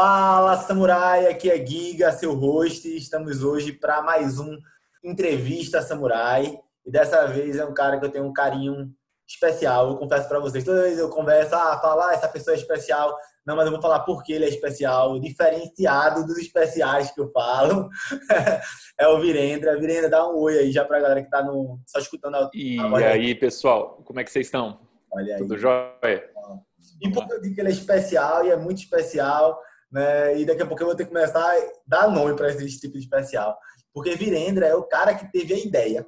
Fala, Samurai! Aqui é Giga, seu host. Estamos hoje para mais um Entrevista Samurai. E dessa vez é um cara que eu tenho um carinho especial. Eu confesso para vocês, toda vez eu converso, ah, falar ah, essa pessoa é especial. Não, mas eu vou falar por que ele é especial, diferenciado dos especiais que eu falo. é o Virendra. Virendra, dá um oi aí já para a galera que está no, só escutando a E aí, pessoal, como é que vocês estão? Olha aí. Tudo jóia? E por que eu digo que ele é especial e é muito especial? Né? E daqui a pouco eu vou ter que começar a dar nome para esse tipo de especial. Porque Virendra é o cara que teve a ideia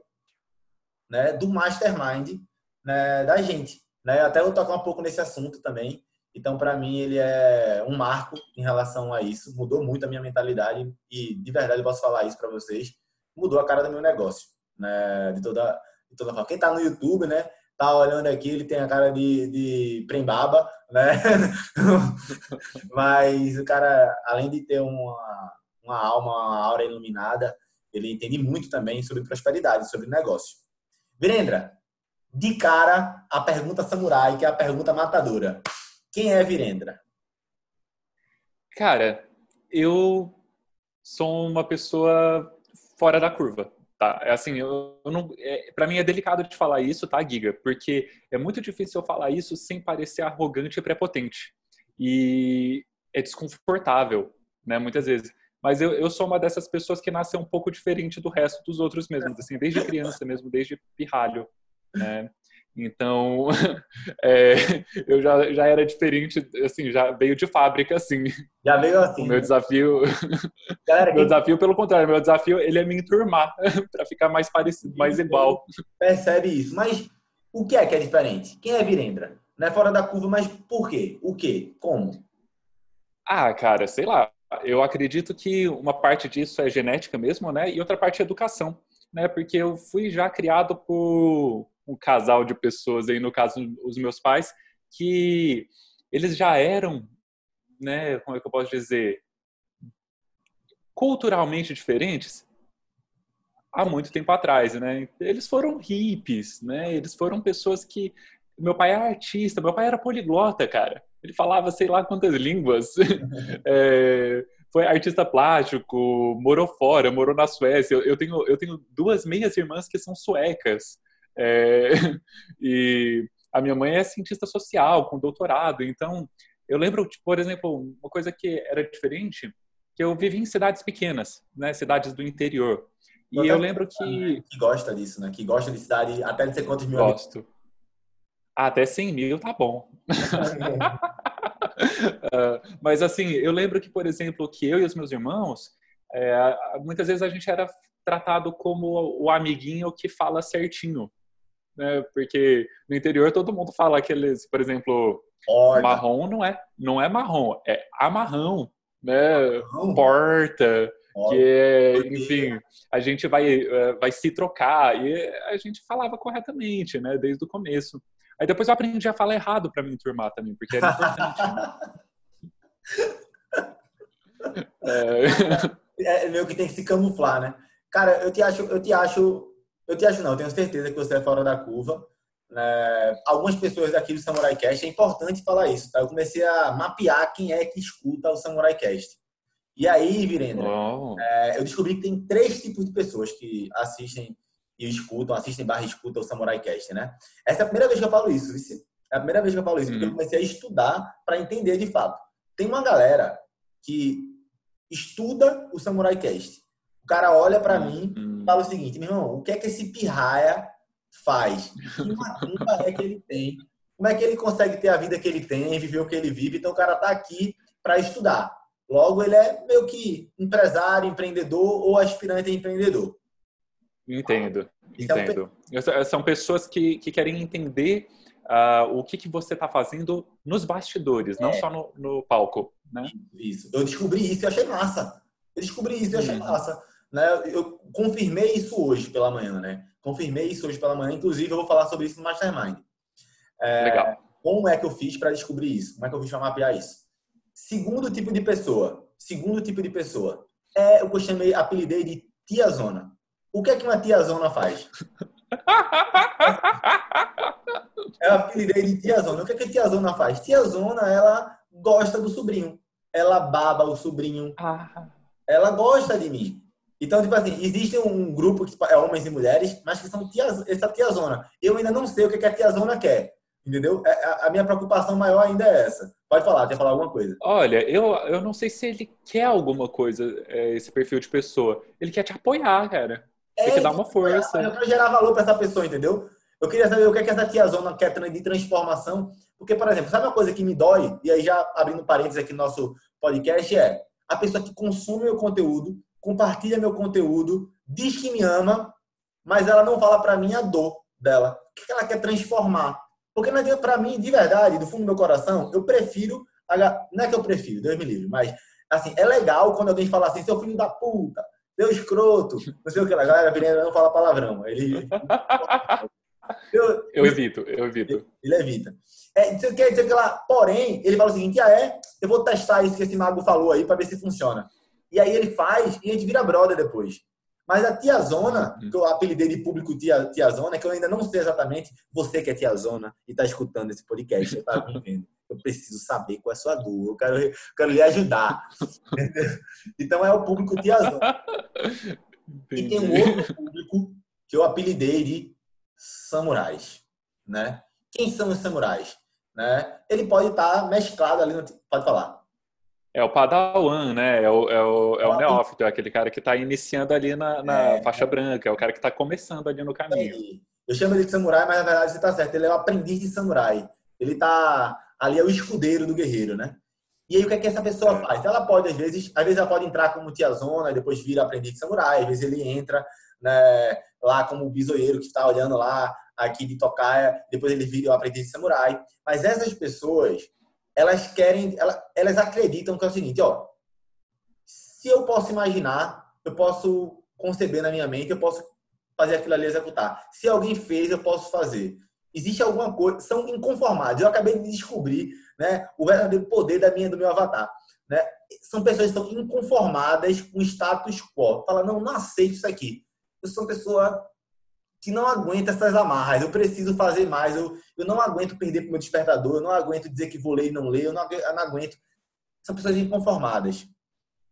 né, do mastermind né, da gente. Né? Até vou tocar um pouco nesse assunto também. Então, para mim, ele é um marco em relação a isso. Mudou muito a minha mentalidade e, de verdade, eu posso falar isso para vocês. Mudou a cara do meu negócio, né? De toda, de toda forma. Quem está no YouTube, né? Tá olhando aqui, ele tem a cara de, de prembaba, né? Mas o cara, além de ter uma, uma alma, uma aura iluminada, ele entende muito também sobre prosperidade, sobre negócio. Virendra, de cara, a pergunta samurai, que é a pergunta matadora. Quem é Virendra? Cara, eu sou uma pessoa fora da curva. Tá, é assim, eu, eu não, é, para mim é delicado de falar isso, tá, Giga? Porque é muito difícil eu falar isso sem parecer arrogante e prepotente. E é desconfortável, né, muitas vezes. Mas eu, eu sou uma dessas pessoas que nasce um pouco diferente do resto dos outros mesmo, assim, desde criança mesmo, desde pirralho, né? Então, é, eu já, já era diferente, assim, já veio de fábrica, assim. Já veio assim. O meu né? desafio, Galera, meu desafio, pelo contrário, meu desafio, ele é me enturmar, para ficar mais parecido, mais igual. Percebe isso. Mas o que é que é diferente? Quem é Virendra? Não é fora da curva, mas por quê? O quê? Como? Ah, cara, sei lá. Eu acredito que uma parte disso é genética mesmo, né? E outra parte é educação, né? Porque eu fui já criado por um casal de pessoas aí, no caso, os meus pais, que eles já eram, né, como é que eu posso dizer, culturalmente diferentes há muito tempo atrás, né? Eles foram hippies, né? Eles foram pessoas que meu pai é artista, meu pai era poliglota, cara. Ele falava sei lá quantas línguas. é, foi artista plástico, morou fora, morou na Suécia. Eu, eu, tenho, eu tenho duas meias irmãs que são suecas. É, e a minha mãe é cientista social, com doutorado. Então, eu lembro, tipo, por exemplo, uma coisa que era diferente, que eu vivi em cidades pequenas, né, cidades do interior. E eu, eu lembro que... Que gosta disso, né? Que gosta de cidade até de ser quantos mil Gosto. Até 100 mil tá bom. uh, mas assim, eu lembro que, por exemplo, que eu e os meus irmãos, é, muitas vezes a gente era tratado como o amiguinho que fala certinho né? Porque no interior todo mundo fala aqueles, por exemplo, Porta. marrom não é, não é marrom, é amarrão, né? Porta, que é, enfim, a gente vai, eh, vai se trocar e a gente falava corretamente, né? Desde o começo. Aí depois eu aprendi a falar errado para me enturmar também, porque era importante. é... é meio que tem que se camuflar, né? Cara, eu te acho, eu te acho eu te acho não, eu tenho certeza que você é fora da curva. Né? Algumas pessoas aqui do Samurai Cast, é importante falar isso, tá? Eu comecei a mapear quem é que escuta o Samurai Cast. E aí, Virendra, é, eu descobri que tem três tipos de pessoas que assistem e escutam, assistem barra escutam o Samurai Cast, né? Essa é a primeira vez que eu falo isso, vice. É a primeira vez que eu falo isso, porque eu hum. comecei a estudar para entender de fato. Tem uma galera que estuda o Samurai Cast. O cara olha para mim, hum. Fala o seguinte, meu irmão, o que é que esse pirraia faz? Que macumba é que ele tem? Como é que ele consegue ter a vida que ele tem, viver o que ele vive? Então o cara tá aqui para estudar. Logo, ele é meio que empresário, empreendedor ou aspirante a empreendedor. Entendo, então, entendo. São pessoas que, que querem entender uh, o que, que você está fazendo nos bastidores, é. não só no, no palco. Né? Isso. Eu descobri isso e achei massa. Eu descobri isso e achei uhum. massa. Né? Eu confirmei isso hoje pela manhã, né? Confirmei isso hoje pela manhã. Inclusive, eu vou falar sobre isso no Mastermind. É, Legal. Como é que eu fiz para descobrir isso? Como é que eu fiz para mapear isso? Segundo tipo de pessoa. Segundo tipo de pessoa. É o que eu chamei, apelidei de tia zona. O que é que uma tia zona faz? é o apelidei de tia zona. O que é que a tia zona faz? Tia zona, ela gosta do sobrinho. ela baba o sobrinho. Ah. Ela gosta de mim. Então, tipo assim, existe um grupo que é homens e mulheres, mas que são tia, essa tiazona. Eu ainda não sei o que a tiazona quer. Entendeu? É, a minha preocupação maior ainda é essa. Pode falar, quer falar alguma coisa? Olha, eu, eu não sei se ele quer alguma coisa, é, esse perfil de pessoa. Ele quer te apoiar, cara. É, Tem que dar uma força. Eu quero gerar valor para essa pessoa, entendeu? Eu queria saber o que, é que essa tiazona quer de transformação. Porque, por exemplo, sabe uma coisa que me dói? E aí, já abrindo parênteses aqui no nosso podcast, é a pessoa que consome meu conteúdo, compartilha meu conteúdo, diz que me ama, mas ela não fala para mim a dor dela. O que ela quer transformar? Porque não adianta para mim, de verdade, do fundo do meu coração, eu prefiro. Não é que eu prefiro, Deus me livre, mas assim, é legal quando alguém fala assim, seu filho da puta, seu escroto, não sei o que, a galera virando não fala palavrão. Ele. Eu, eu evito, eu evito. Ele, ele evita. É, quer dizer que lá, porém, ele fala o seguinte: ah, é, eu vou testar isso que esse mago falou aí para ver se funciona. E aí ele faz e a gente vira brother depois. Mas a Tia Zona, uhum. que eu apelidei de público tia, tia Zona, que eu ainda não sei exatamente, você que é Tia Zona e está escutando esse podcast, eu, tá vendo, eu preciso saber qual é a sua dor, eu quero, eu quero lhe ajudar. então é o público Tia Zona. E tem um outro público que eu apelidei de samurais, né? Quem são os samurais? Né? Ele pode estar tá mesclado ali, no... pode falar. É o Padawan, né? É o, é o, é o neófito, é aquele cara que está iniciando ali na, na é, faixa branca, é o cara que está começando ali no caminho. Eu chamo ele de samurai, mas na verdade você está certo, ele é o aprendiz de samurai. Ele está ali é o escudeiro do guerreiro, né? E aí o que é que essa pessoa é. faz? Ela pode, às vezes, às vezes ela pode entrar como tiazona depois vira aprendiz de samurai, às vezes ele entra né, lá como o bisoeiro que está olhando lá aqui de tocaia, depois ele vira o aprendiz de samurai. Mas essas pessoas, elas querem, elas, acreditam que é o seguinte, ó, se eu posso imaginar, eu posso conceber na minha mente, eu posso fazer aquilo ali executar. Se alguém fez, eu posso fazer. Existe alguma coisa, são inconformados. Eu acabei de descobrir, né, o verdadeiro poder da minha do meu avatar, né? São pessoas que estão inconformadas com o status quo. Fala, não, não aceito isso aqui. Eu sou uma pessoa que não aguenta essas amarras. Eu preciso fazer mais. Eu, eu não aguento perder para o meu despertador. Eu não aguento dizer que vou ler e não ler. Eu não, eu não aguento. São pessoas inconformadas.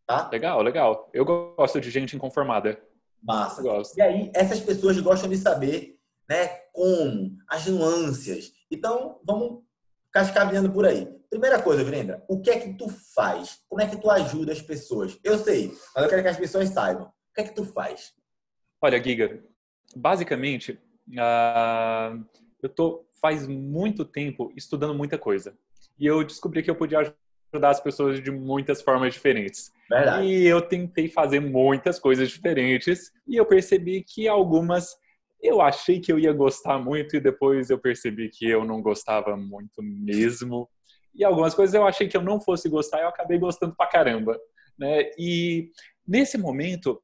Tá? Legal, legal. Eu gosto de gente inconformada. Massa. E aí, essas pessoas gostam de saber né, como, as nuances. Então, vamos cascaveando por aí. Primeira coisa, Virendra, o que é que tu faz? Como é que tu ajuda as pessoas? Eu sei, mas eu quero que as pessoas saibam. O que é que tu faz? Olha, Giga, basicamente, uh, eu tô faz muito tempo estudando muita coisa. E eu descobri que eu podia ajudar as pessoas de muitas formas diferentes. Verdade. E eu tentei fazer muitas coisas diferentes e eu percebi que algumas eu achei que eu ia gostar muito e depois eu percebi que eu não gostava muito mesmo. E algumas coisas eu achei que eu não fosse gostar e eu acabei gostando pra caramba. Né? E nesse momento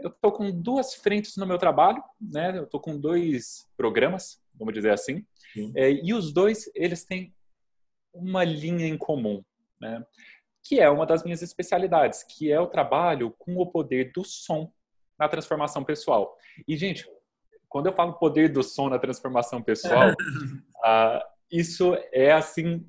eu estou com duas frentes no meu trabalho, né? Eu estou com dois programas, vamos dizer assim, é, e os dois eles têm uma linha em comum, né? Que é uma das minhas especialidades, que é o trabalho com o poder do som na transformação pessoal. E gente, quando eu falo poder do som na transformação pessoal, uh, isso é assim,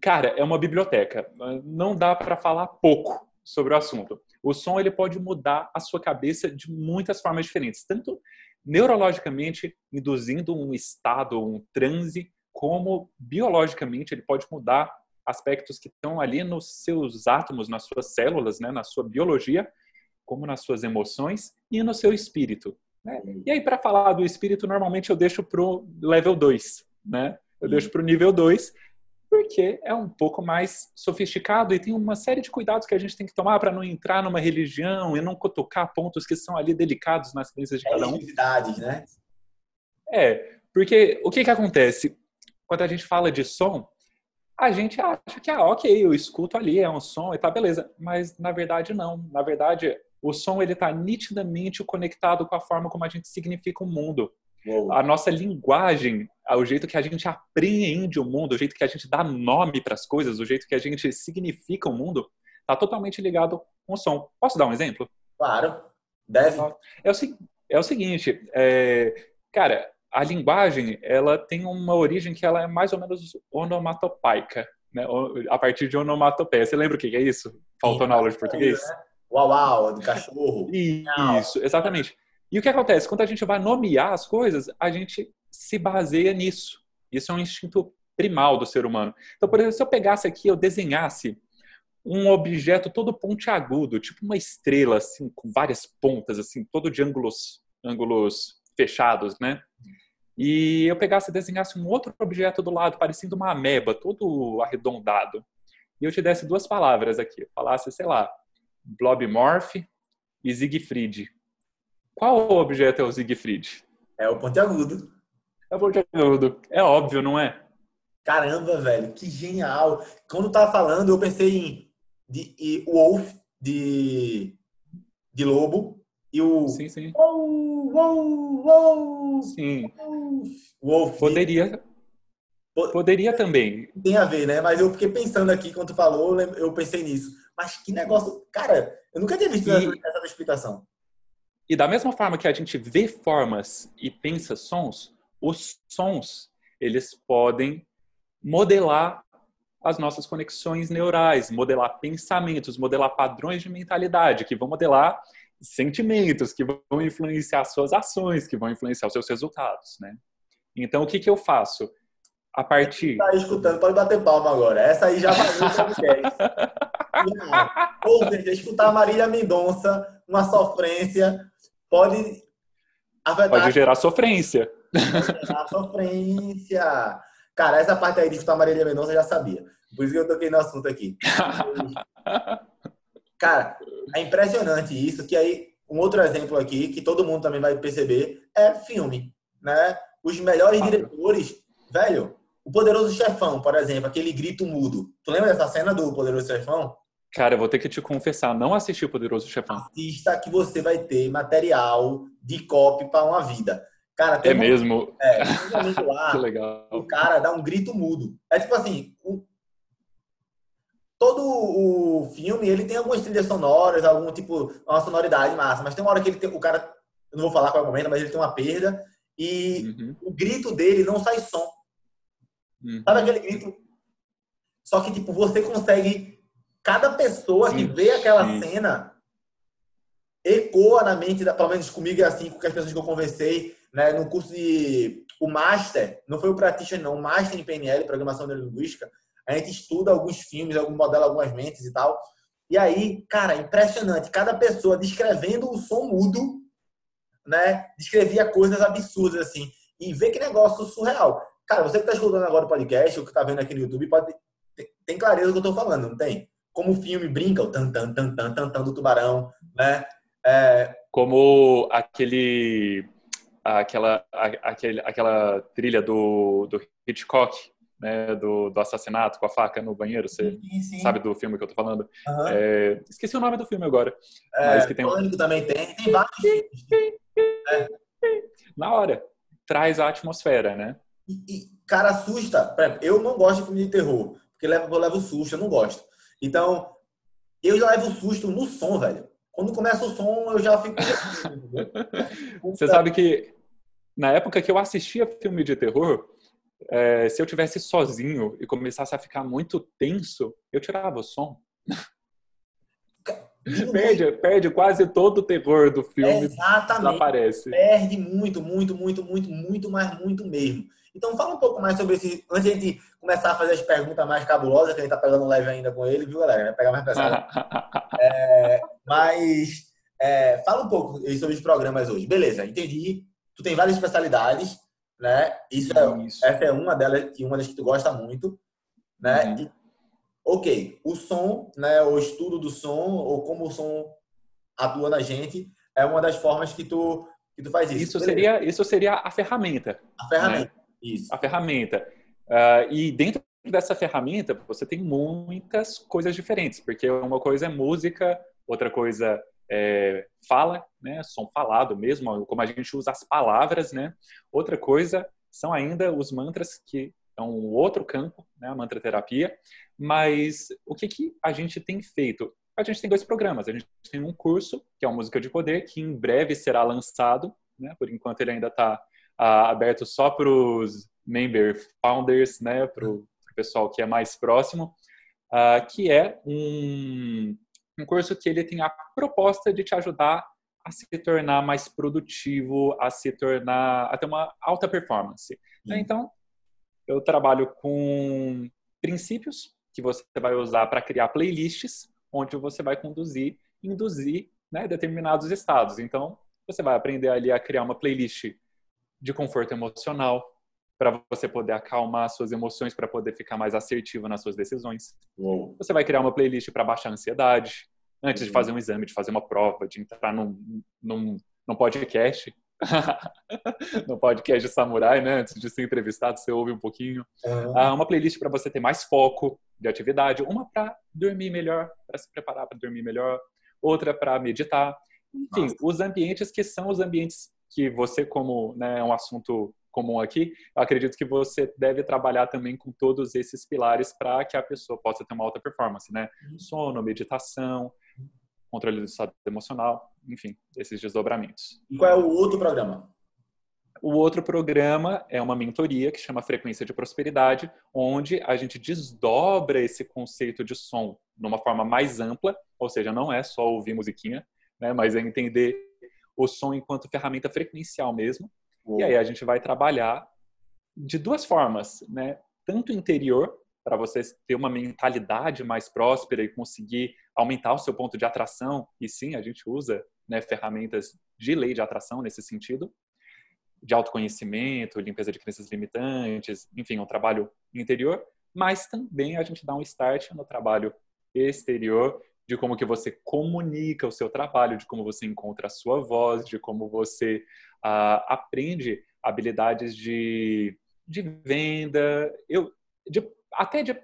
cara, é uma biblioteca. Não dá para falar pouco sobre o assunto. O som ele pode mudar a sua cabeça de muitas formas diferentes, tanto neurologicamente, induzindo um estado, um transe, como biologicamente ele pode mudar aspectos que estão ali nos seus átomos, nas suas células, né, na sua biologia, como nas suas emoções e no seu espírito. Né? E aí, para falar do espírito, normalmente eu deixo para o level 2, né? Eu deixo para o nível 2, porque é um pouco mais sofisticado e tem uma série de cuidados que a gente tem que tomar para não entrar numa religião e não cutucar pontos que são ali delicados nas crenças de cada um. né? É, porque o que que acontece? Quando a gente fala de som, a gente acha que, ah, ok, eu escuto ali, é um som e tá, beleza. Mas, na verdade, não. Na verdade, o som, ele tá nitidamente conectado com a forma como a gente significa o mundo. Uou. A nossa linguagem, o jeito que a gente apreende o mundo, o jeito que a gente dá nome para as coisas, o jeito que a gente significa o mundo, está totalmente ligado com o som. Posso dar um exemplo? Claro, deve. É o, é o seguinte, é, cara, a linguagem ela tem uma origem que ela é mais ou menos onomatopaica. né, a partir de onomatopeia. Você lembra o que é isso? Faltou na aula de português? Né? Uau, uau, do cachorro. Isso, exatamente. E o que acontece? Quando a gente vai nomear as coisas, a gente se baseia nisso. Isso é um instinto primal do ser humano. Então, por exemplo, se eu pegasse aqui, eu desenhasse um objeto todo pontiagudo, tipo uma estrela, assim, com várias pontas, assim, todo de ângulos, ângulos fechados, né? E eu pegasse e desenhasse um outro objeto do lado, parecendo uma ameba, todo arredondado. E eu te desse duas palavras aqui. Falasse, sei lá, Blobmorph e Siegfried. Qual objeto é o Siegfried? É o pontiagudo. É o pontiagudo. É óbvio, não é? Caramba, velho, que genial. Quando tava falando, eu pensei em de, e, Wolf, de, de Lobo, e o. Sim, sim. Uou, uou, uou, sim. Wolf. Poderia. Poderia também. Tem a ver, né? Mas eu fiquei pensando aqui, quando tu falou, eu pensei nisso. Mas que negócio. Cara, eu nunca tinha visto e, essa explicação. E da mesma forma que a gente vê formas e pensa sons, os sons, eles podem modelar as nossas conexões neurais, modelar pensamentos, modelar padrões de mentalidade, que vão modelar sentimentos, que vão influenciar suas ações, que vão influenciar os seus resultados, né? Então, o que, que eu faço? A partir... Tá escutando, pode bater palma agora. Essa aí já valeu o podcast. Ou seja, escutar Marília Mendonça, uma sofrência, pode afetar... Pode gerar sofrência. Pode gerar sofrência. Cara, essa parte aí de escutar Marília Mendonça eu já sabia. Por isso que eu toquei no assunto aqui. Cara, é impressionante isso, que aí um outro exemplo aqui, que todo mundo também vai perceber, é filme, né? Os melhores diretores, velho, o Poderoso Chefão, por exemplo, aquele grito mudo. Tu lembra dessa cena do Poderoso Chefão? Cara, eu vou ter que te confessar, não assisti o Poderoso Chefão. Assista que você vai ter material de copy para uma vida. Cara, tem é um, mesmo? É, tem um lá, que legal. o cara dá um grito mudo. É tipo assim, o, todo o filme, ele tem algumas trilhas sonoras, algum tipo, uma sonoridade massa, mas tem uma hora que ele tem, o cara, eu não vou falar qual é o momento, mas ele tem uma perda e uhum. o grito dele não sai som. Uhum. Sabe aquele grito? Só que, tipo, você consegue, cada pessoa sim, que vê aquela sim. cena ecoa na mente, pelo menos comigo é assim, com as pessoas que eu conversei, né, no curso de o master, não foi o practitioner não, o master em PNL, programação neurolinguística, a gente estuda alguns filmes, algum modelo, algumas mentes e tal. E aí, cara, impressionante, cada pessoa descrevendo o som mudo, né, descrevia coisas absurdas assim, e vê que negócio surreal. Cara, você que está escutando agora o podcast, ou que está vendo aqui no YouTube, pode tem clareza do que eu estou falando, não tem? Como o filme brinca, o tan tan tan tan tan, tan do tubarão, né? É... Como aquele aquela, aquele, aquela trilha do, do Hitchcock, né, do, do, assassinato com a faca no banheiro, você sim, sim. sabe do filme que eu tô falando? Uhum. É, esqueci o nome do filme agora. É, mas que tem um... também tem, tem vários é. Na hora, traz a atmosfera, né? E, e, cara, assusta. Eu não gosto de filme de terror, porque eu levo, eu levo susto, eu não gosto. Então, eu já levo susto no som, velho. Quando começa o som, eu já fico. Você sabe que na época que eu assistia filme de terror, é, se eu tivesse sozinho e começasse a ficar muito tenso, eu tirava o som. perde, perde quase todo o terror do filme. Exatamente. Desaparece. Perde muito, muito, muito, muito, muito, mas muito mesmo. Então fala um pouco mais sobre esse. Antes de a gente começar a fazer as perguntas mais cabulosas, que a gente tá pegando leve ainda com ele, viu, galera? Vai pegar mais pesado. é, mas é, fala um pouco sobre os programas hoje. Beleza, entendi. Tu tem várias especialidades, né? Isso, é, Isso. essa é uma delas e uma das que tu gosta muito, né? Uhum. E, ok, o som, né? O estudo do som ou como o som atua na gente é uma das formas que tu que tu faz isso. Isso seria isso seria a ferramenta. A ferramenta. Né? Isso. A ferramenta. Uh, e dentro dessa ferramenta, você tem muitas coisas diferentes, porque uma coisa é música, outra coisa é fala, né, som falado mesmo, como a gente usa as palavras, né. Outra coisa são ainda os mantras, que é um outro campo, né, a mantra terapia. Mas o que, que a gente tem feito? A gente tem dois programas. A gente tem um curso, que é o Música de Poder, que em breve será lançado. Né? Por enquanto ele ainda está aberto só para os member founders, né, para o pessoal que é mais próximo, que é um, um curso que ele tem a proposta de te ajudar a se tornar mais produtivo, a se tornar, a ter uma alta performance. Né? Então, eu trabalho com princípios que você vai usar para criar playlists, onde você vai conduzir, induzir né, determinados estados. Então, você vai aprender ali a criar uma playlist de conforto emocional, para você poder acalmar suas emoções, para poder ficar mais assertivo nas suas decisões. Uou. Você vai criar uma playlist para baixar a ansiedade, antes uhum. de fazer um exame, de fazer uma prova, de entrar num, num, num podcast. no podcast Samurai, né? Antes de ser entrevistado, você ouve um pouquinho. Uhum. Ah, uma playlist para você ter mais foco de atividade, uma para dormir melhor, para se preparar para dormir melhor, outra para meditar. Enfim, Nossa. os ambientes que são os ambientes que você, como né, é um assunto comum aqui, eu acredito que você deve trabalhar também com todos esses pilares para que a pessoa possa ter uma alta performance, né? Uhum. Sono, meditação, controle do estado emocional, enfim, esses desdobramentos. E qual é o outro programa? O outro programa é uma mentoria que chama Frequência de Prosperidade, onde a gente desdobra esse conceito de som de uma forma mais ampla, ou seja, não é só ouvir musiquinha, né, mas é entender o som enquanto ferramenta frequencial mesmo. Uou. E aí a gente vai trabalhar de duas formas, né? Tanto interior, para você ter uma mentalidade mais próspera e conseguir aumentar o seu ponto de atração. E sim, a gente usa né, ferramentas de lei de atração nesse sentido, de autoconhecimento, limpeza de crenças limitantes, enfim, um trabalho interior. Mas também a gente dá um start no trabalho exterior de como que você comunica o seu trabalho, de como você encontra a sua voz, de como você uh, aprende habilidades de, de venda, eu, de até de,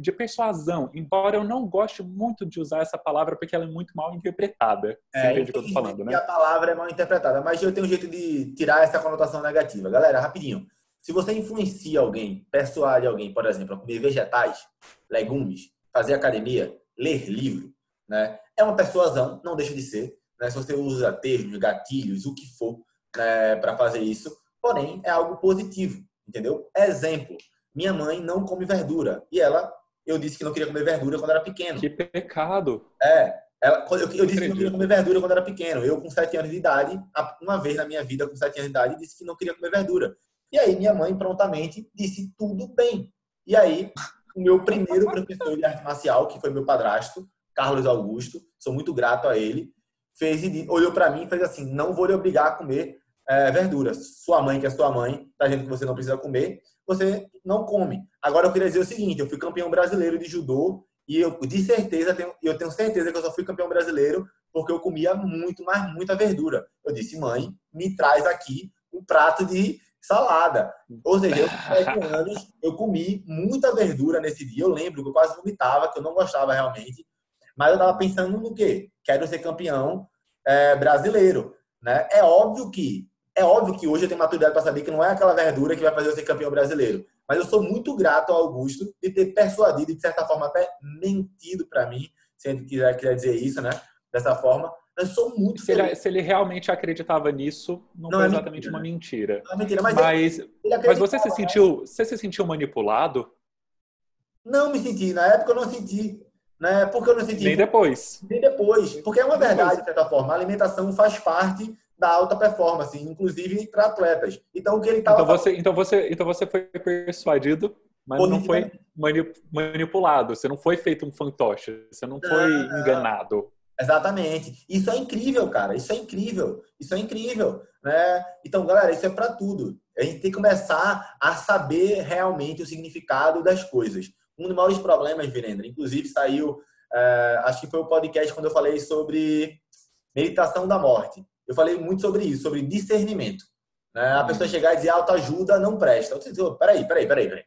de persuasão, embora eu não goste muito de usar essa palavra porque ela é muito mal interpretada. É, entende o que eu tô falando, né? A palavra é mal interpretada, mas eu tenho um jeito de tirar essa conotação negativa. Galera, rapidinho. Se você influencia alguém, persuade alguém, por exemplo, a comer vegetais, legumes, fazer academia, ler livro, né? É uma persuasão, não deixa de ser. Né? Se você usa termos, gatilhos, o que for, né, para fazer isso, porém é algo positivo, entendeu? Exemplo minha mãe não come verdura. E ela, eu disse que não queria comer verdura quando era pequeno. Que pecado. É. Ela, eu, eu disse que não queria comer verdura quando era pequeno. Eu, com sete anos de idade, uma vez na minha vida, com sete anos de idade, disse que não queria comer verdura. E aí minha mãe prontamente disse tudo bem. E aí o meu primeiro professor de arte marcial, que foi meu padrasto, Carlos Augusto, sou muito grato a ele, fez olhou para mim e fez assim: não vou lhe obrigar a comer é, verduras. Sua mãe, que é sua mãe, tá dizendo que você não precisa comer, você não come. Agora eu queria dizer o seguinte: eu fui campeão brasileiro de judô e eu de certeza tenho, eu tenho certeza que eu só fui campeão brasileiro porque eu comia muito, mas muita verdura. Eu disse, mãe, me traz aqui um prato de salada. Ou seja, eu com 7 anos, eu comi muita verdura nesse dia. Eu lembro que eu quase vomitava, que eu não gostava realmente. Mas eu estava pensando no quê? Quero ser campeão é, brasileiro. Né? É óbvio que é óbvio que hoje eu tenho maturidade para saber que não é aquela verdura que vai fazer eu ser campeão brasileiro. Mas eu sou muito grato ao Augusto de ter persuadido, de certa forma até mentido para mim, se ele quiser, quiser dizer isso, né? Dessa forma. Eu sou muito se ele, se ele, realmente acreditava nisso, não, não foi é exatamente mentira. uma mentira. Não é mentira, mas, mas, ele, ele mas você se sentiu, você se sentiu manipulado? Não me senti. Na época eu não senti. Né? Porque eu não senti. Nem depois. Nem depois. Porque é uma verdade, de certa forma. A alimentação faz parte da alta performance, inclusive para atletas. Então o que ele estava então você, então você, então você foi persuadido, mas não foi manipulado. Você não foi feito um fantoche. Você não foi enganado. Exatamente. Isso é incrível, cara. Isso é incrível. Isso é incrível, né? Então, galera, isso é para tudo. A gente tem que começar a saber realmente o significado das coisas. Um dos maiores problemas, Virendra, inclusive saiu, é, acho que foi o podcast quando eu falei sobre meditação da morte eu falei muito sobre isso, sobre discernimento. Né? A pessoa chegar e dizer autoajuda não presta. Eu disse, peraí, peraí, peraí, peraí.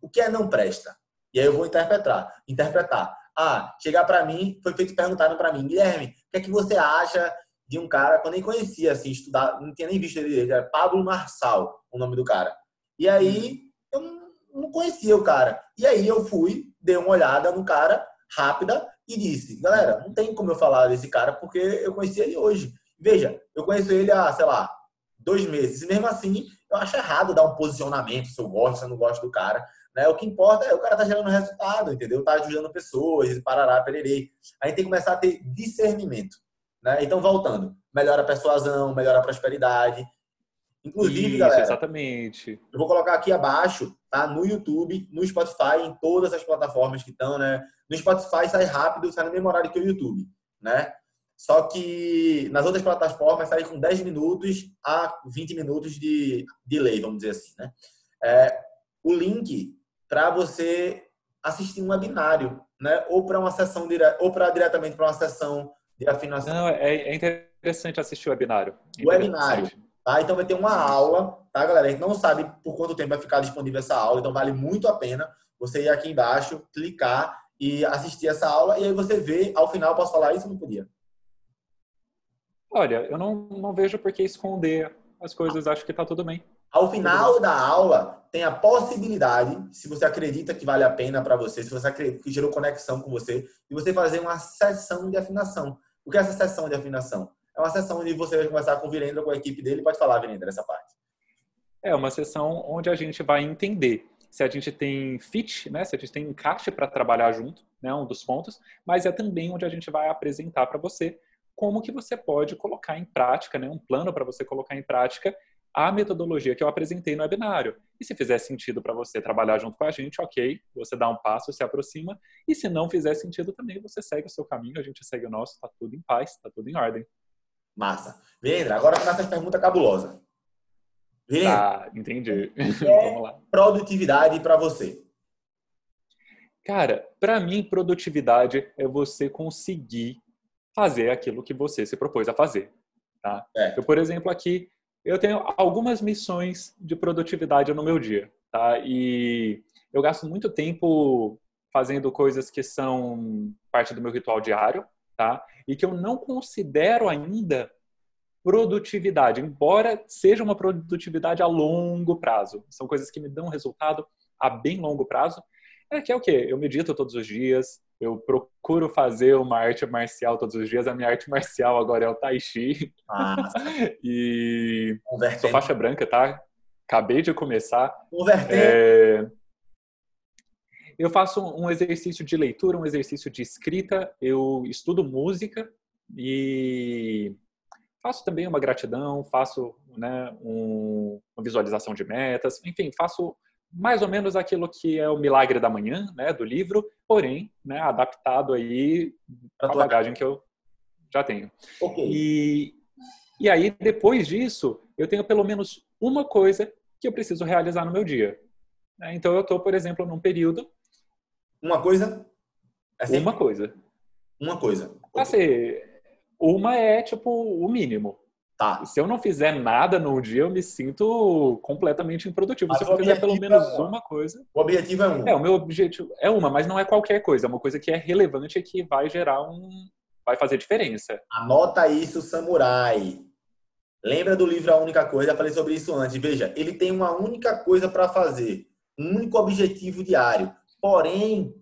O que é não presta? E aí eu vou interpretar. Interpretar. Ah, chegar para mim, foi feito perguntaram para mim, Guilherme, o que é que você acha de um cara que eu nem conhecia, assim, estudar, não tinha nem visto ele, era Pablo Marçal, o nome do cara. E aí eu não conhecia o cara. E aí eu fui, dei uma olhada no cara rápida e disse, galera, não tem como eu falar desse cara porque eu conheci ele hoje. Veja, eu conheço ele há, sei lá, dois meses. E mesmo assim, eu acho errado dar um posicionamento se eu gosto, se eu não gosto do cara. Né? O que importa é o cara tá gerando resultado, entendeu? Tá ajudando pessoas, parará, pererei. A gente tem que começar a ter discernimento. Né? Então, voltando, melhora a persuasão, melhora a prosperidade. Inclusive, Isso, galera, exatamente. Eu vou colocar aqui abaixo, tá? No YouTube, no Spotify, em todas as plataformas que estão, né? No Spotify sai rápido, sai no mesmo horário que o YouTube, né? Só que nas outras plataformas sai com 10 minutos a 20 minutos de delay, vamos dizer assim, né? É, o link para você assistir um webinário, né? Ou para uma sessão dire... ou para diretamente para uma sessão de afinação. Não, é, é interessante assistir o webinário. O webinário, tá? Então vai ter uma aula, tá, galera? A gente não sabe por quanto tempo vai ficar disponível essa aula, então vale muito a pena você ir aqui embaixo, clicar e assistir essa aula e aí você vê ao final, posso falar isso? Não podia. Olha, eu não, não vejo por que esconder as coisas, acho que está tudo bem. Ao final da aula, tem a possibilidade, se você acredita que vale a pena para você, se você acredita que gerou conexão com você, de você fazer uma sessão de afinação. O que é essa sessão de afinação? É uma sessão onde você vai conversar com o Virendra, com a equipe dele. Pode falar, Virendra, essa parte. É uma sessão onde a gente vai entender se a gente tem fit, né, se a gente tem encaixe para trabalhar junto, né, um dos pontos, mas é também onde a gente vai apresentar para você como que você pode colocar em prática, né, um plano para você colocar em prática a metodologia que eu apresentei no webinário. E se fizer sentido para você trabalhar junto com a gente, ok, você dá um passo, se aproxima. E se não fizer sentido também, você segue o seu caminho, a gente segue o nosso, está tudo em paz, está tudo em ordem. Massa. Vendra, agora começa as perguntas cabulosas. Vendra, tá, entendi. É Vamos lá. Produtividade para você. Cara, para mim, produtividade é você conseguir fazer aquilo que você se propôs a fazer. Tá? É. Eu, por exemplo, aqui, eu tenho algumas missões de produtividade no meu dia. Tá? E eu gasto muito tempo fazendo coisas que são parte do meu ritual diário, tá? E que eu não considero ainda produtividade, embora seja uma produtividade a longo prazo. São coisas que me dão resultado a bem longo prazo. É que é o quê? Eu medito todos os dias, eu procuro fazer uma arte marcial todos os dias. A minha arte marcial agora é o Tai Chi. Ah, e sou faixa branca, tá? Acabei de começar. É... Eu faço um exercício de leitura, um exercício de escrita. Eu estudo música e faço também uma gratidão, faço né, um, uma visualização de metas. Enfim, faço mais ou menos aquilo que é o Milagre da Manhã, né, do livro, porém, né, adaptado aí a bagagem que eu já tenho. Okay. E, e aí, depois disso, eu tenho pelo menos uma coisa que eu preciso realizar no meu dia. Né, então, eu estou, por exemplo, num período... Uma coisa? É uma coisa. Uma coisa. Assim, uma é, tipo, o mínimo. Tá. Se eu não fizer nada no dia, eu me sinto completamente improdutivo. Mas Se eu fizer pelo menos é uma coisa. O objetivo é um. É, o meu objetivo é uma, mas não é qualquer coisa. É uma coisa que é relevante e que vai gerar um. vai fazer diferença. Anota isso, samurai. Lembra do livro A Única Coisa? Eu falei sobre isso antes. Veja, ele tem uma única coisa para fazer. Um único objetivo diário. Porém,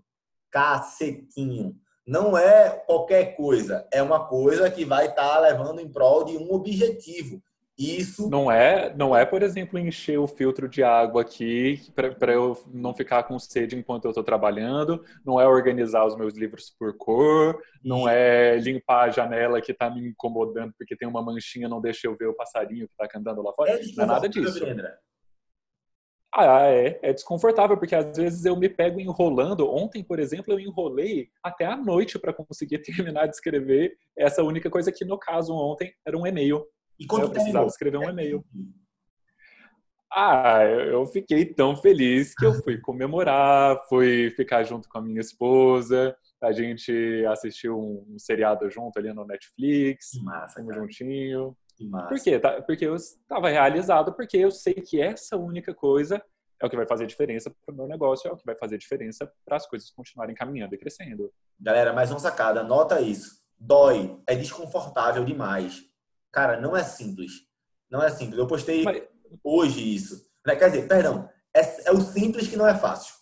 cacetinho não é qualquer coisa, é uma coisa que vai estar tá levando em prol de um objetivo. Isso não é, não é, por exemplo, encher o filtro de água aqui para eu não ficar com sede enquanto eu estou trabalhando, não é organizar os meus livros por cor, não é limpar a janela que está me incomodando porque tem uma manchinha não deixa eu ver o passarinho que está cantando lá fora. É não é nada disso. Ah, é, é desconfortável, porque às vezes eu me pego enrolando. Ontem, por exemplo, eu enrolei até a noite para conseguir terminar de escrever essa única coisa que, no caso, ontem era um e-mail. E quando eu precisava escrever um e-mail. Ah, eu fiquei tão feliz que eu fui comemorar, fui ficar junto com a minha esposa, a gente assistiu um, seriado junto ali no Netflix, Massa, juntinho. Por quê? Tá, porque eu estava realizado, porque eu sei que essa única coisa é o que vai fazer diferença para o meu negócio, é o que vai fazer diferença para as coisas continuarem caminhando e crescendo. Galera, mais uma sacada, nota isso. Dói, é desconfortável demais. Cara, não é simples. Não é simples. Eu postei Mas... hoje isso. Quer dizer, perdão, é, é o simples que não é fácil.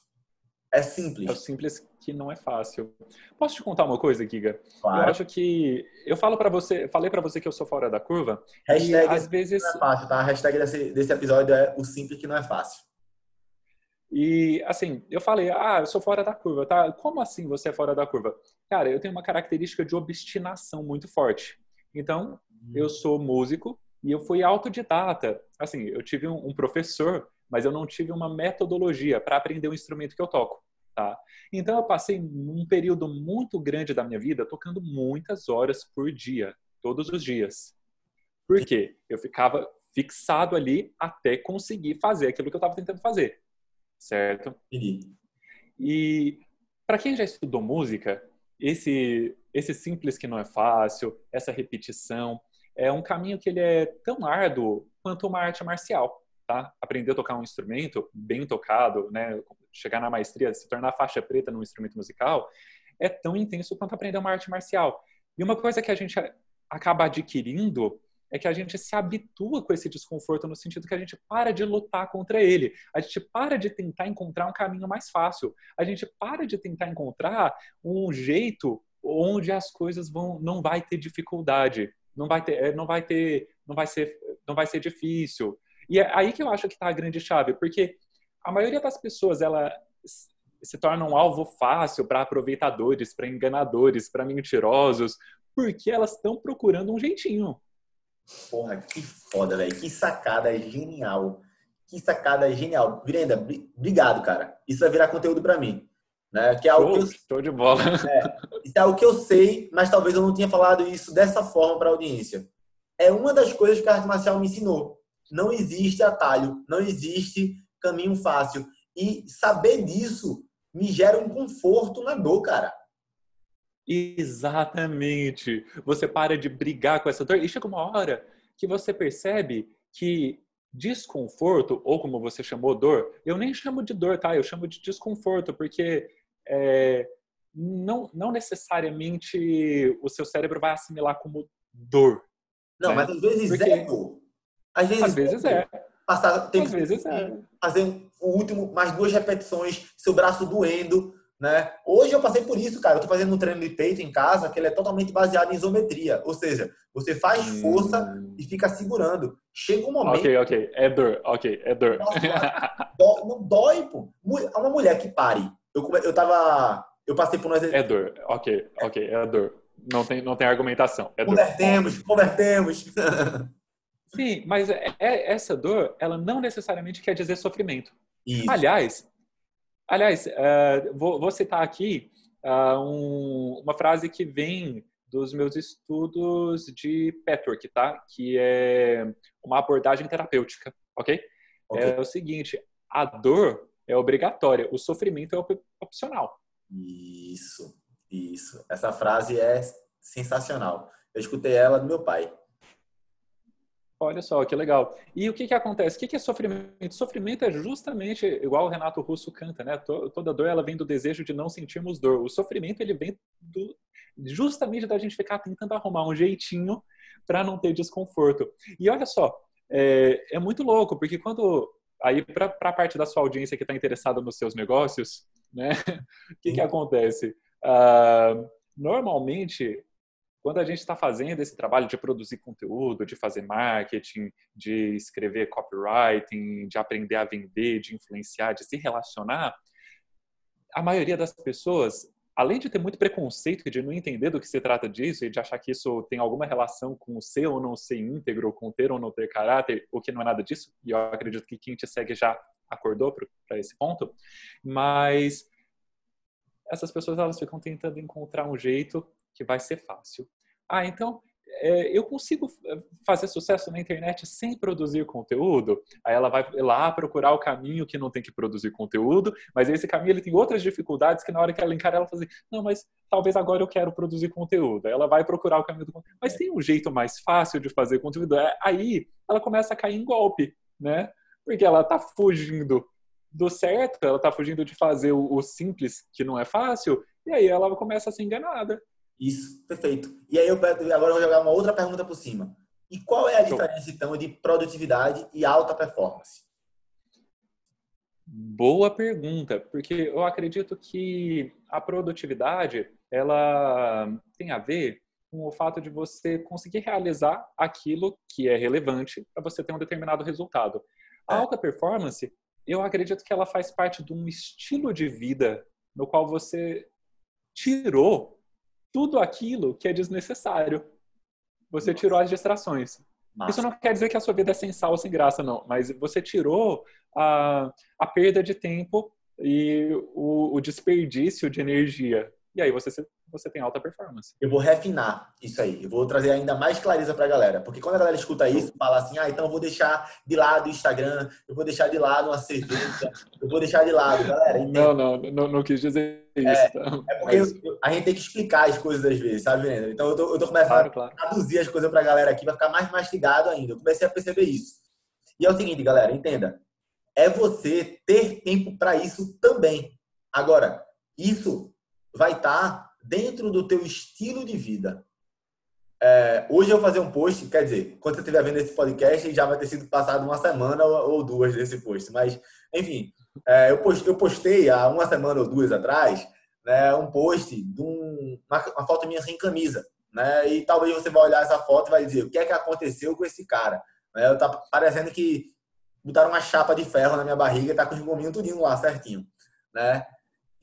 É simples. É o simples que não é fácil. Posso te contar uma coisa, Giga? Claro. Eu acho que eu falo para você, falei para você que eu sou fora da curva. Hashtag às vezes não é fácil, tá? A hashtag desse, desse episódio é o simples que não é fácil. E, assim, eu falei, ah, eu sou fora da curva, tá? Como assim você é fora da curva? Cara, eu tenho uma característica de obstinação muito forte. Então, eu hum. sou músico e eu fui autodidata. Assim, eu tive um, professor, mas eu não tive uma metodologia para aprender o instrumento que eu toco, tá? Então, eu passei um período muito grande da minha vida tocando muitas horas por dia, todos os dias. Por quê? Eu ficava fixado ali até conseguir fazer aquilo que eu estava tentando fazer certo? E para quem já estudou música, esse esse simples que não é fácil, essa repetição, é um caminho que ele é tão árduo quanto uma arte marcial, tá? Aprender a tocar um instrumento bem tocado, né, chegar na maestria, se tornar faixa preta num instrumento musical, é tão intenso quanto aprender uma arte marcial. E uma coisa que a gente acaba adquirindo é que a gente se habitua com esse desconforto no sentido que a gente para de lutar contra ele, a gente para de tentar encontrar um caminho mais fácil, a gente para de tentar encontrar um jeito onde as coisas vão não vai ter dificuldade, não vai ter, é, não vai ter, não vai ser, não vai ser difícil. E é aí que eu acho que está a grande chave, porque a maioria das pessoas ela se torna um alvo fácil para aproveitadores, para enganadores, para mentirosos, porque elas estão procurando um jeitinho. Porra, que foda, velho. Que sacada genial. Que sacada genial. Virenda, obrigado, cara. Isso vai virar conteúdo para mim. Né? Que é algo que eu... Show de bola. É, isso é algo que eu sei, mas talvez eu não tenha falado isso dessa forma para a audiência. É uma das coisas que a arte marcial me ensinou. Não existe atalho, não existe caminho fácil. E saber disso me gera um conforto na dor, cara. Exatamente. Você para de brigar com essa dor e chega uma hora que você percebe que desconforto, ou como você chamou dor, eu nem chamo de dor, tá? Eu chamo de desconforto, porque é, não, não necessariamente o seu cérebro vai assimilar como dor. Não, né? mas às vezes porque, é dor. Às vezes, às vezes é. é. Passar vezes é. fazer o último, mais duas repetições, seu braço doendo, né? Hoje eu passei por isso, cara. Eu tô fazendo um treino de peito em casa que ele é totalmente baseado em isometria. Ou seja, você faz força hum. e fica segurando. Chega um momento. Ok, ok. É dor. Ok, é dor. Nossa, não dói, pô. Uma mulher que pare. Eu, eu tava. Eu passei por nós. É dor. Ok, ok. É dor. Não tem, não tem argumentação. É convertemos, dor. convertemos. Sim, mas é, é, essa dor, ela não necessariamente quer dizer sofrimento. Isso. Aliás, Aliás, uh, vou, vou, citar aqui uh, um, uma frase que vem dos meus estudos de Petwork, tá? Que é uma abordagem terapêutica, ok? okay. É o seguinte: a dor é obrigatória, o sofrimento é opcional. Isso, isso. Essa frase é sensacional. Eu escutei ela do meu pai. Olha só, que legal. E o que, que acontece? O que, que é sofrimento? Sofrimento é justamente igual o Renato Russo canta, né? Toda dor ela vem do desejo de não sentirmos dor. O sofrimento ele vem do, justamente da gente ficar tentando arrumar um jeitinho para não ter desconforto. E olha só, é, é muito louco, porque quando aí para a parte da sua audiência que está interessada nos seus negócios, né? o que, que acontece? Uh, normalmente quando a gente está fazendo esse trabalho de produzir conteúdo, de fazer marketing, de escrever copywriting, de aprender a vender, de influenciar, de se relacionar, a maioria das pessoas, além de ter muito preconceito de não entender do que se trata disso e de achar que isso tem alguma relação com ser ou não ser íntegro, com ter ou não ter caráter, o que não é nada disso, e eu acredito que quem te segue já acordou para esse ponto, mas essas pessoas elas ficam tentando encontrar um jeito que vai ser fácil. Ah, então é, eu consigo é, fazer sucesso na internet sem produzir conteúdo? Aí ela vai lá procurar o caminho que não tem que produzir conteúdo, mas esse caminho ele tem outras dificuldades que na hora que ela encara, ela fala assim, não, mas talvez agora eu quero produzir conteúdo. Aí ela vai procurar o caminho do conteúdo. Mas tem um jeito mais fácil de fazer conteúdo? É, aí ela começa a cair em golpe, né? Porque ela está fugindo do certo, ela está fugindo de fazer o simples, que não é fácil, e aí ela começa a ser enganada. Isso, perfeito. E aí eu agora eu vou jogar uma outra pergunta por cima. E qual é a diferença então de produtividade e alta performance? Boa pergunta, porque eu acredito que a produtividade ela tem a ver com o fato de você conseguir realizar aquilo que é relevante para você ter um determinado resultado. A é. alta performance eu acredito que ela faz parte de um estilo de vida no qual você tirou tudo aquilo que é desnecessário. Você Nossa. tirou as distrações. Massa. Isso não quer dizer que a sua vida é sem sal ou sem graça, não. Mas você tirou a, a perda de tempo e o, o desperdício de energia. E aí você, você tem alta performance. Eu vou refinar isso aí. Eu vou trazer ainda mais clareza para a galera. Porque quando a galera escuta isso, fala assim: ah, então eu vou deixar de lado o Instagram, eu vou deixar de lado uma cerveja, eu vou deixar de lado. Galera, não, não, não, não, quis dizer isso. É, tá? é porque Mas... eu, a gente tem que explicar as coisas às vezes, sabe, Vendra? Então eu tô, eu tô começando claro, claro. a traduzir as coisas para a galera aqui, vai ficar mais mastigado ainda. Eu comecei a perceber isso. E é o seguinte, galera, entenda. É você ter tempo para isso também. Agora, isso vai estar dentro do teu estilo de vida. É, hoje eu vou fazer um post, quer dizer, quando você estiver vendo esse podcast, já vai ter sido passado uma semana ou duas desse post. Mas, enfim, é, eu, postei, há uma semana ou duas atrás né, um post de um, uma, uma, foto minha sem camisa. Né, e talvez você vai olhar essa foto e vai dizer o que é que aconteceu com esse cara. Né, tá parecendo que botaram uma chapa de ferro na minha barriga e tá com os gominhos tudinho lá certinho. Né?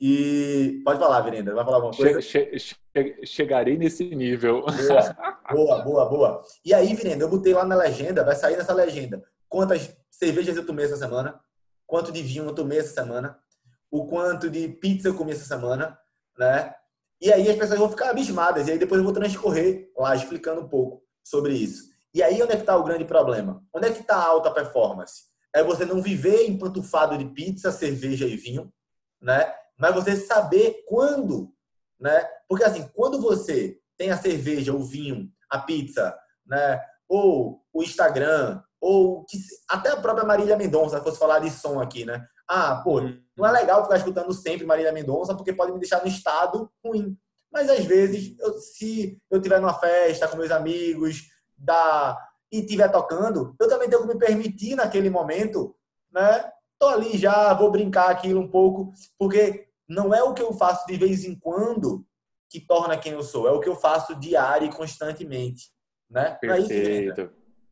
E pode falar, Virenda, vai falar alguma coisa? Che che chegarei nesse nível. Boa, boa, boa, boa. E aí, Virenda, eu botei lá na legenda, vai sair nessa legenda, quantas cervejas eu tomei essa semana, quanto de vinho eu tomei essa semana, o quanto de pizza eu comi essa semana, né? E aí as pessoas vão ficar abismadas, e aí depois eu vou transcorrer lá explicando um pouco sobre isso. E aí onde é que está o grande problema? Onde é que está a alta performance? É você não viver empantufado de pizza, cerveja e vinho, né? Mas você saber quando, né? Porque assim, quando você tem a cerveja, o vinho, a pizza, né? Ou o Instagram, ou que, até a própria Marília Mendonça, se fosse falar de som aqui, né? Ah, pô, uhum. não é legal ficar escutando sempre Marília Mendonça porque pode me deixar no estado ruim. Mas às vezes, eu, se eu tiver numa festa com meus amigos, da e estiver tocando, eu também tenho que me permitir naquele momento, né? Tô ali já, vou brincar aquilo um pouco, porque não é o que eu faço de vez em quando que torna quem eu sou, é o que eu faço diário e constantemente, né? Perfeito.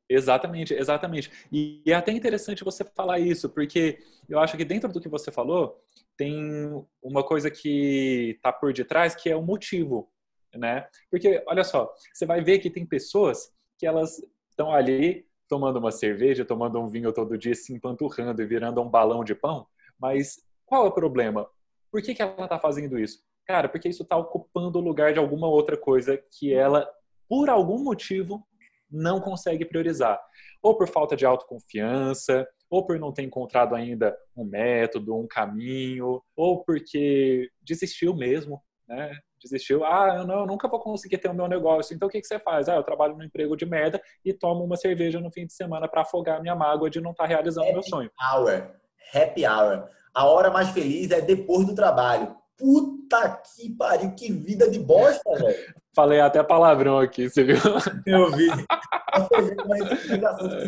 Exatamente, exatamente. E é até interessante você falar isso, porque eu acho que dentro do que você falou, tem uma coisa que está por detrás, que é o motivo, né? Porque, olha só, você vai ver que tem pessoas que elas estão ali tomando uma cerveja, tomando um vinho todo dia, se empanturrando e virando um balão de pão. Mas qual é o problema? Por que, que ela está fazendo isso? Cara, porque isso está ocupando o lugar de alguma outra coisa que ela, por algum motivo, não consegue priorizar. Ou por falta de autoconfiança, ou por não ter encontrado ainda um método, um caminho, ou porque desistiu mesmo, né? Desistiu. Ah, eu, não, eu nunca vou conseguir ter o meu negócio. Então o que, que você faz? Ah, eu trabalho no emprego de merda e tomo uma cerveja no fim de semana para afogar a minha mágoa de não estar tá realizando o meu sonho. Hour. Happy hour. A hora mais feliz é depois do trabalho. Puta que pariu, que vida de bosta, velho. Falei até palavrão aqui, você viu? Eu vi.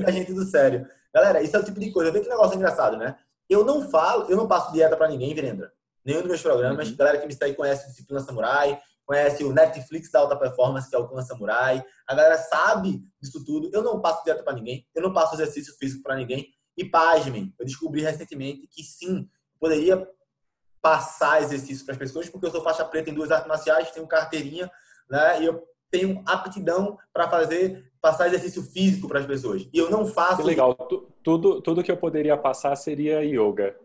a gente do sério. Galera, isso é o tipo de coisa. Vê que negócio engraçado, né? Eu não falo, eu não passo dieta para ninguém, Virendra nenhum dos meus programas. Uhum. Galera que me segue conhece o Disciplina Samurai, conhece o Netflix da alta performance, que é o Clã Samurai. A galera sabe disso tudo. Eu não passo dieta para ninguém, eu não passo exercício físico para ninguém. E pasmem, eu descobri recentemente que sim, poderia passar exercício para as pessoas, porque eu sou faixa preta em duas artes marciais, tenho carteirinha, né? E eu tenho aptidão para fazer passar exercício físico para as pessoas. E eu não faço. Que legal. Tudo, tudo que eu poderia passar seria yoga.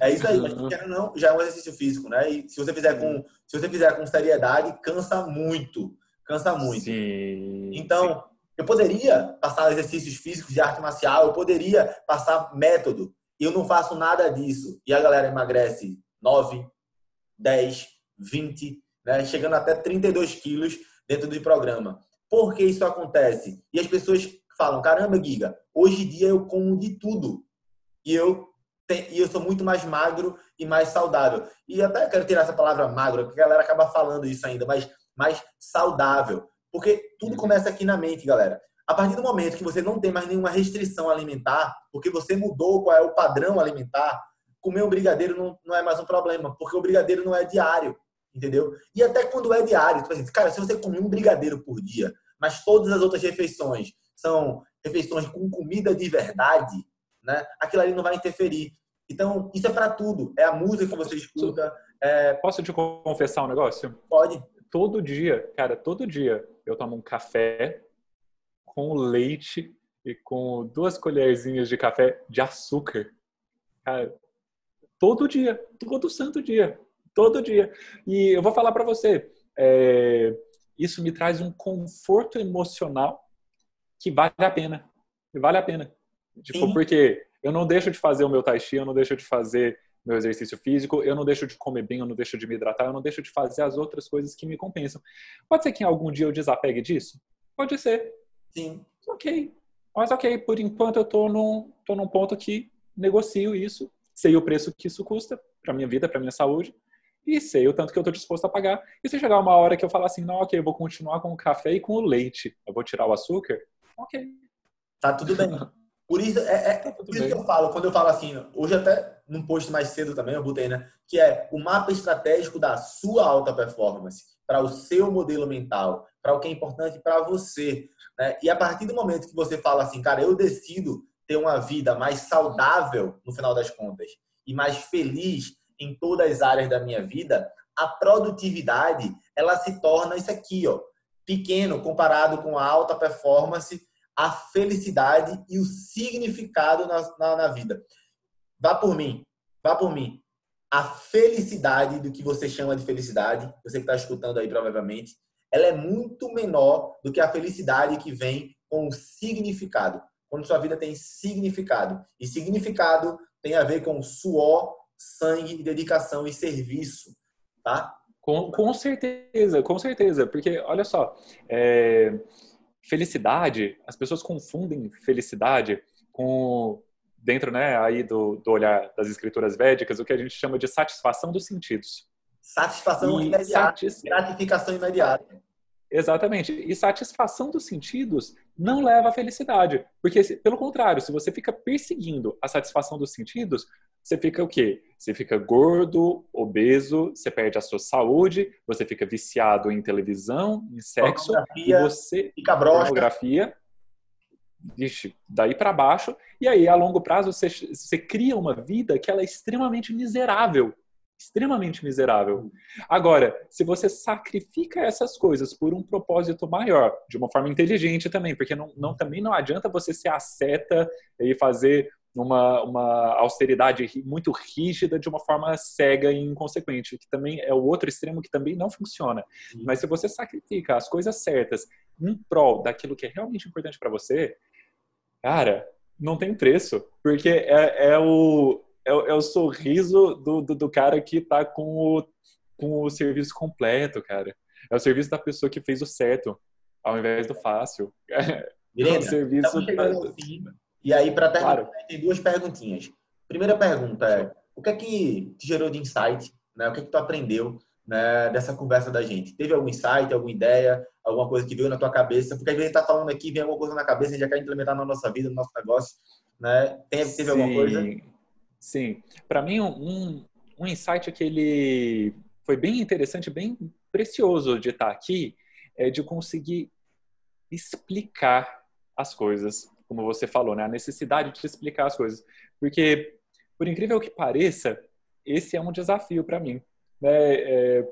É, isso aí, mas quero não, já é um exercício físico, né? E se você fizer com, se você fizer com seriedade, cansa muito, cansa muito. Sim, então, sim. eu poderia passar exercícios físicos de arte marcial, eu poderia passar método. E eu não faço nada disso. E a galera emagrece 9, 10, 20, né? chegando até 32 quilos dentro do programa. Por que isso acontece? E as pessoas falam: caramba, Giga, hoje em dia eu como de tudo. E eu e eu sou muito mais magro e mais saudável. E até quero tirar essa palavra magro, porque a galera acaba falando isso ainda, mas mais saudável. Porque tudo começa aqui na mente, galera. A partir do momento que você não tem mais nenhuma restrição alimentar, porque você mudou qual é o padrão alimentar, comer um brigadeiro não, não é mais um problema, porque o brigadeiro não é diário, entendeu? E até quando é diário, tipo assim, cara, se você comer um brigadeiro por dia, mas todas as outras refeições são refeições com comida de verdade, né? Aquilo ali não vai interferir. Então, isso é para tudo. É a música que você escuta. É... Posso te confessar um negócio? Pode. Todo dia, cara, todo dia eu tomo um café com leite e com duas colherzinhas de café de açúcar. Cara, todo dia, todo santo dia, todo dia. E eu vou falar para você, é, isso me traz um conforto emocional que vale a pena. Vale a pena. Tipo, Sim. porque eu não deixo de fazer o meu tai chi, eu não deixo de fazer meu exercício físico, eu não deixo de comer bem, eu não deixo de me hidratar, eu não deixo de fazer as outras coisas que me compensam. Pode ser que em algum dia eu desapegue disso? Pode ser. Sim. Ok. Mas ok, por enquanto eu tô num, tô num ponto que negocio isso, sei o preço que isso custa para minha vida, para minha saúde, e sei o tanto que eu estou disposto a pagar. E se chegar uma hora que eu falar assim, não, ok, eu vou continuar com o café e com o leite, eu vou tirar o açúcar, ok. Tá tudo bem. Por isso, é, é tá por isso que eu falo, quando eu falo assim, hoje até num post mais cedo também eu botei, né? Que é o mapa estratégico da sua alta performance para o seu modelo mental, para o que é importante para você. Né? E a partir do momento que você fala assim, cara, eu decido ter uma vida mais saudável no final das contas e mais feliz em todas as áreas da minha vida, a produtividade ela se torna isso aqui, ó, pequeno comparado com a alta performance, a felicidade e o significado na, na, na vida. Vá por mim, vá por mim. A felicidade do que você chama de felicidade, você que está escutando aí provavelmente, ela é muito menor do que a felicidade que vem com o significado. Quando sua vida tem significado. E significado tem a ver com suor, sangue, dedicação e serviço, tá? Com, com certeza, com certeza. Porque, olha só, é, felicidade, as pessoas confundem felicidade com dentro né, aí do, do olhar das escrituras védicas, o que a gente chama de satisfação dos sentidos. Satisfação e imediata, satis... gratificação imediata. Exatamente. E satisfação dos sentidos não leva à felicidade. Porque, pelo contrário, se você fica perseguindo a satisfação dos sentidos, você fica o quê? Você fica gordo, obeso, você perde a sua saúde, você fica viciado em televisão, em sexo, e você fica pornografia, Vixe, daí para baixo, e aí a longo prazo você, você cria uma vida que ela é extremamente miserável, extremamente miserável. Agora, se você sacrifica essas coisas por um propósito maior, de uma forma inteligente também, porque não, não também não adianta você ser asceta e fazer uma, uma austeridade muito rígida de uma forma cega e inconsequente, que também é o outro extremo que também não funciona. Sim. Mas se você sacrifica as coisas certas em prol daquilo que é realmente importante para você, cara, não tem preço, porque é, é o, é, é, o sorriso do, do, do, cara que tá com o, com o serviço completo, cara. É o serviço da pessoa que fez o certo, ao invés do fácil. É o serviço. Pra... E aí, para terminar, claro. tem duas perguntinhas. Primeira pergunta é: o que é que te gerou de insight? Né? O que é que tu aprendeu né, dessa conversa da gente? Teve algum insight, alguma ideia, alguma coisa que veio na tua cabeça? Porque às vezes está falando aqui, vem alguma coisa na cabeça, a gente já quer implementar na nossa vida, no nosso negócio. Né? Teve, alguma coisa? Sim. Para mim, um, um insight que ele foi bem interessante, bem precioso de estar aqui, é de conseguir explicar as coisas como você falou, né? A necessidade de explicar as coisas. Porque, por incrível que pareça, esse é um desafio para mim. Né? É,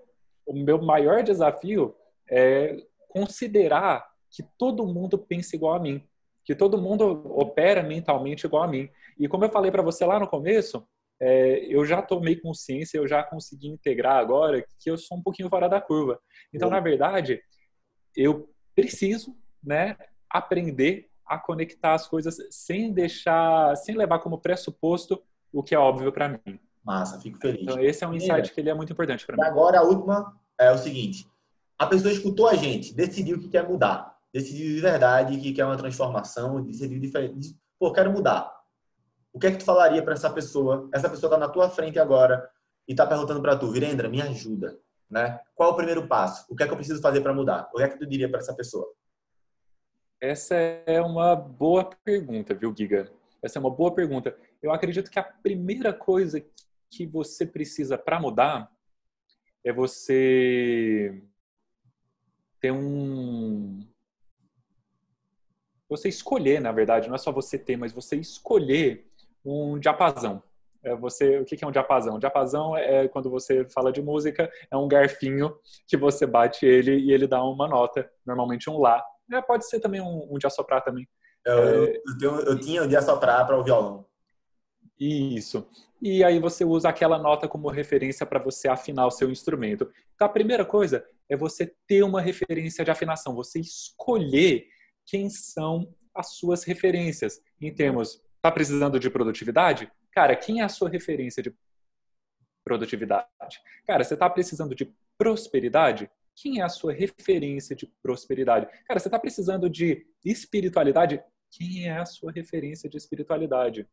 o meu maior desafio é considerar que todo mundo pensa igual a mim, que todo mundo opera mentalmente igual a mim. E como eu falei para você lá no começo, é, eu já tomei consciência, eu já consegui integrar agora que eu sou um pouquinho fora da curva. Então, na verdade, eu preciso, né, aprender a conectar as coisas sem deixar, sem levar como pressuposto o que é óbvio para mim. Massa, fico feliz. Então esse é um insight que ele é muito importante para mim. Agora a última é o seguinte: a pessoa escutou a gente, decidiu que quer mudar, decidiu de verdade que quer uma transformação, decidiu diferente, pô, quero mudar. O que é que tu falaria para essa pessoa? Essa pessoa está na tua frente agora e está perguntando para tu, Virendra, me ajuda, né? Qual é o primeiro passo? O que é que eu preciso fazer para mudar? O que é que tu diria para essa pessoa? Essa é uma boa pergunta, viu, Giga? Essa é uma boa pergunta. Eu acredito que a primeira coisa que você precisa para mudar é você ter um. Você escolher, na verdade, não é só você ter, mas você escolher um diapasão. É você, o que é um diapasão? diapasão é quando você fala de música, é um garfinho que você bate ele e ele dá uma nota, normalmente um lá. É, pode ser também um, um de assoprar também. Eu, é, eu, tenho, eu tinha o de assoprar para o violão. Isso. E aí você usa aquela nota como referência para você afinar o seu instrumento. Então a primeira coisa é você ter uma referência de afinação, você escolher quem são as suas referências em termos, tá precisando de produtividade? Cara, quem é a sua referência de produtividade? Cara, você está precisando de prosperidade? Quem é a sua referência de prosperidade? Cara, você está precisando de espiritualidade? Quem é a sua referência de espiritualidade?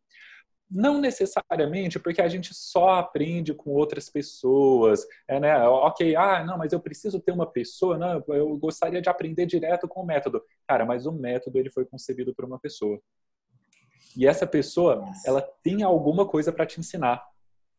Não necessariamente porque a gente só aprende com outras pessoas, é, né? Ok, ah, não, mas eu preciso ter uma pessoa, não, eu gostaria de aprender direto com o método. Cara, mas o método ele foi concebido por uma pessoa. E essa pessoa, ela tem alguma coisa para te ensinar.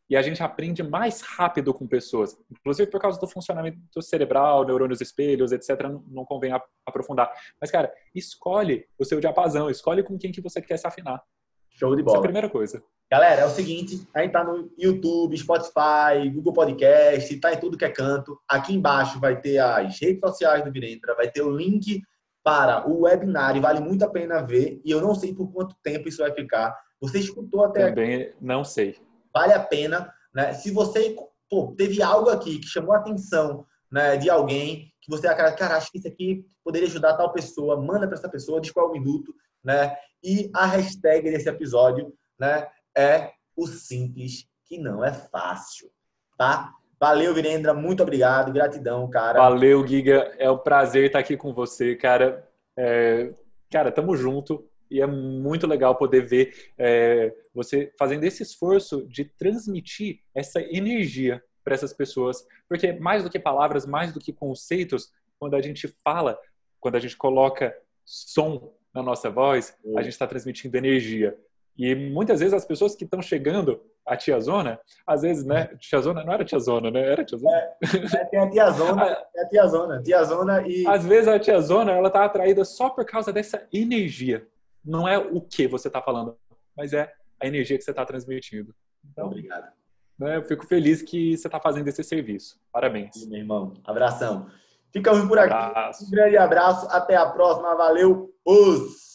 E a gente aprende mais rápido com pessoas, inclusive por causa do funcionamento cerebral, neurônios espelhos, etc. Não, não convém aprofundar. Mas, cara, escolhe o seu diapasão, escolhe com quem que você quer se afinar. Show de bola. Essa é a primeira coisa. Galera, é o seguinte, a gente tá no YouTube, Spotify, Google Podcast, tá em tudo que é canto. Aqui embaixo vai ter as redes sociais do Virendra, vai ter o link para o webinar vale muito a pena ver e eu não sei por quanto tempo isso vai ficar. Você escutou até Também aqui. não sei. Vale a pena, né? Se você pô, teve algo aqui que chamou a atenção né, de alguém, que você acaba, cara, acho que isso aqui poderia ajudar tal pessoa, manda para essa pessoa, diz qual é o minuto, né? E a hashtag desse episódio, né, é o simples que não é fácil, tá? Valeu, Virendra. Muito obrigado. Gratidão, cara. Valeu, Giga. É um prazer estar aqui com você, cara. É... Cara, tamo junto. E é muito legal poder ver é, você fazendo esse esforço de transmitir essa energia para essas pessoas. Porque mais do que palavras, mais do que conceitos, quando a gente fala, quando a gente coloca som na nossa voz, a gente está transmitindo energia. E muitas vezes as pessoas que estão chegando à tiazona, às vezes, né? Tiazona não era tiazona, né? Era tiazona. É, é, tem a tiazona, é a tiazona. Tiazona e. Às vezes a tiazona, ela tá atraída só por causa dessa energia. Não é o que você está falando, mas é a energia que você está transmitindo. Então, Obrigado. Né, eu fico feliz que você está fazendo esse serviço. Parabéns. Sim, meu irmão. Abração. Ficamos por aqui. Um grande abraço. Até a próxima. Valeu. Os.